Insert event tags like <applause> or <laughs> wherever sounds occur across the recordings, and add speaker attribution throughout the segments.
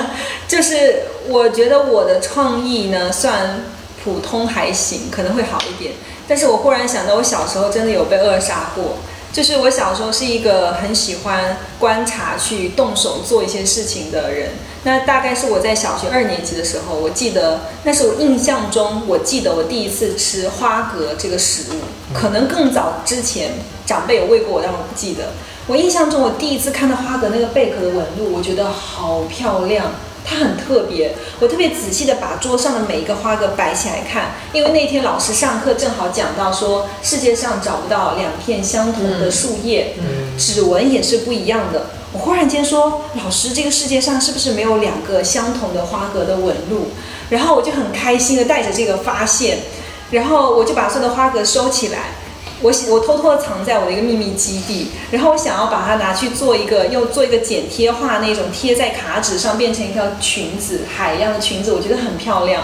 Speaker 1: <laughs> 就是我觉得我的创意呢算普通还行，可能会好一点。但是我忽然想到，我小时候真的有被扼杀过。就是我小时候是一个很喜欢观察、去动手做一些事情的人。那大概是我在小学二年级的时候，我记得那是我印象中，我记得我第一次吃花蛤这个食物，可能更早之前长辈有喂过我，但我不记得。我印象中，我第一次看到花蛤那个贝壳的纹路，我觉得好漂亮。它很特别，我特别仔细的把桌上的每一个花格摆起来看，因为那天老师上课正好讲到说，世界上找不到两片相同的树叶，指纹也是不一样的。我忽然间说，老师，这个世界上是不是没有两个相同的花格的纹路？然后我就很开心的带着这个发现，然后我就把所有的花格收起来。我我偷偷的藏在我的一个秘密基地，然后我想要把它拿去做一个，又做一个剪贴画那种贴在卡纸上，变成一条裙子，海一样的裙子，我觉得很漂亮。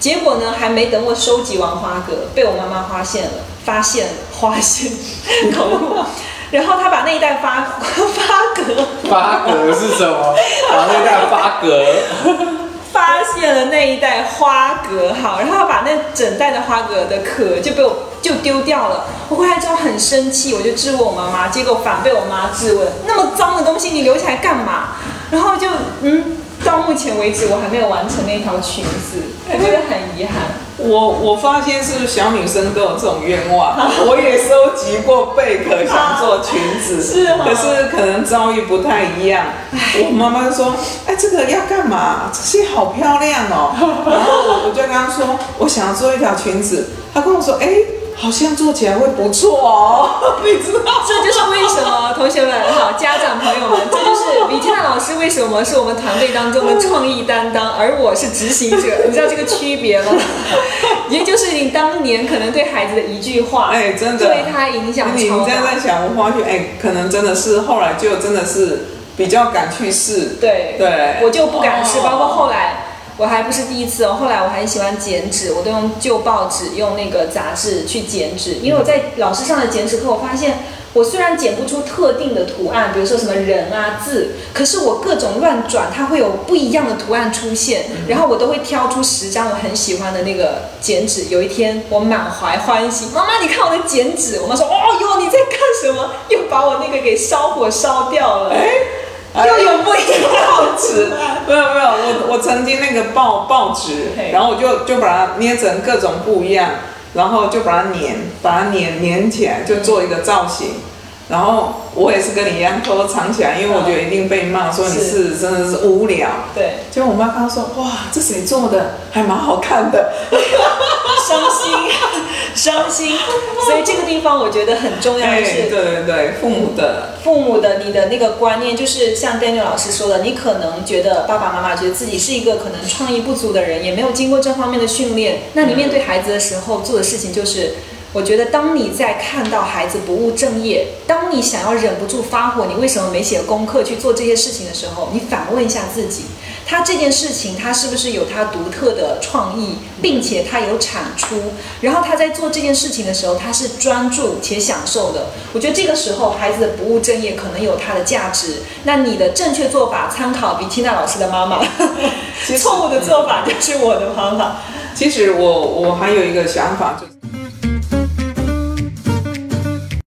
Speaker 1: 结果呢，还没等我收集完花格，被我妈妈发现了，发现发现 <laughs> 口误，然后她把那一袋发 <laughs> 发格，
Speaker 2: 发格是什么？把那袋发蛤。<laughs>
Speaker 1: 发现了那一袋花蛤，好，然后把那整袋的花蛤的壳就被我就丢掉了。我回来之后很生气，我就质问我妈妈，结果反被我妈质问：那么脏的东西你留起来干嘛？然后就嗯。到目前为止，我还没有完成那条裙子，我觉得很遗憾。
Speaker 3: 我我发现是不是小女生都有这种愿望？<laughs> 我也收集过贝壳，想做裙子，<laughs>
Speaker 1: 是，
Speaker 3: 可是可能遭遇不太一样。我妈妈说：“哎，这个要干嘛？这些好漂亮哦。”然后我我就跟她说：“我想要做一条裙子。”她跟我说：“哎。”好像做起来会不错哦，<laughs> 你知道？
Speaker 1: 这就是为什么同学们好，家长朋友们，老师为什么是我们团队当中的创意担当，而我是执行者，<laughs> 你知道这个区别吗？<laughs> 也就是你当年可能对孩子的一句话，
Speaker 3: 哎，真的
Speaker 1: 对他影响
Speaker 3: 你你这样在想，我发觉，哎，可能真的是后来就真的是比较敢去试，
Speaker 1: 对
Speaker 3: 对，
Speaker 1: 我就不敢试，包括后来。我还不是第一次哦，后来我还喜欢剪纸，我都用旧报纸、用那个杂志去剪纸。因为我在老师上的剪纸课，我发现我虽然剪不出特定的图案，比如说什么人啊字，可是我各种乱转，它会有不一样的图案出现。然后我都会挑出十张我很喜欢的那个剪纸。有一天我满怀欢喜，妈妈你看我的剪纸。我妈说哦哟你在干什么？又把我那个给烧火烧掉了。又有不一样的报纸，<laughs>
Speaker 3: 没有没有，我我曾经那个报报纸，然后我就就把它捏成各种不一样，然后就把它粘，把它粘粘起来，就做一个造型，然后。我也是跟你一样偷偷藏起来，因为我觉得一定被骂，说你是真的是无聊。
Speaker 1: 对，
Speaker 3: 结果我妈刚说，哇，这谁做的，还蛮好看的，<laughs>
Speaker 1: 伤心，伤心。所以这个地方我觉得很重要
Speaker 3: 对对对，父母的，
Speaker 1: 父母的你的那个观念，就是像 Daniel 老师说的，你可能觉得爸爸妈妈觉得自己是一个可能创意不足的人，也没有经过这方面的训练，那你面对孩子的时候做的事情就是。我觉得，当你在看到孩子不务正业，当你想要忍不住发火，你为什么没写功课去做这些事情的时候，你反问一下自己，他这件事情他是不是有他独特的创意，并且他有产出，然后他在做这件事情的时候，他是专注且享受的。我觉得这个时候孩子的不务正业可能有它的价值。那你的正确做法，参考比缇娜老师的妈妈，<laughs> 错误的做法就是我的方法。
Speaker 3: 其实我我还有一个想法就。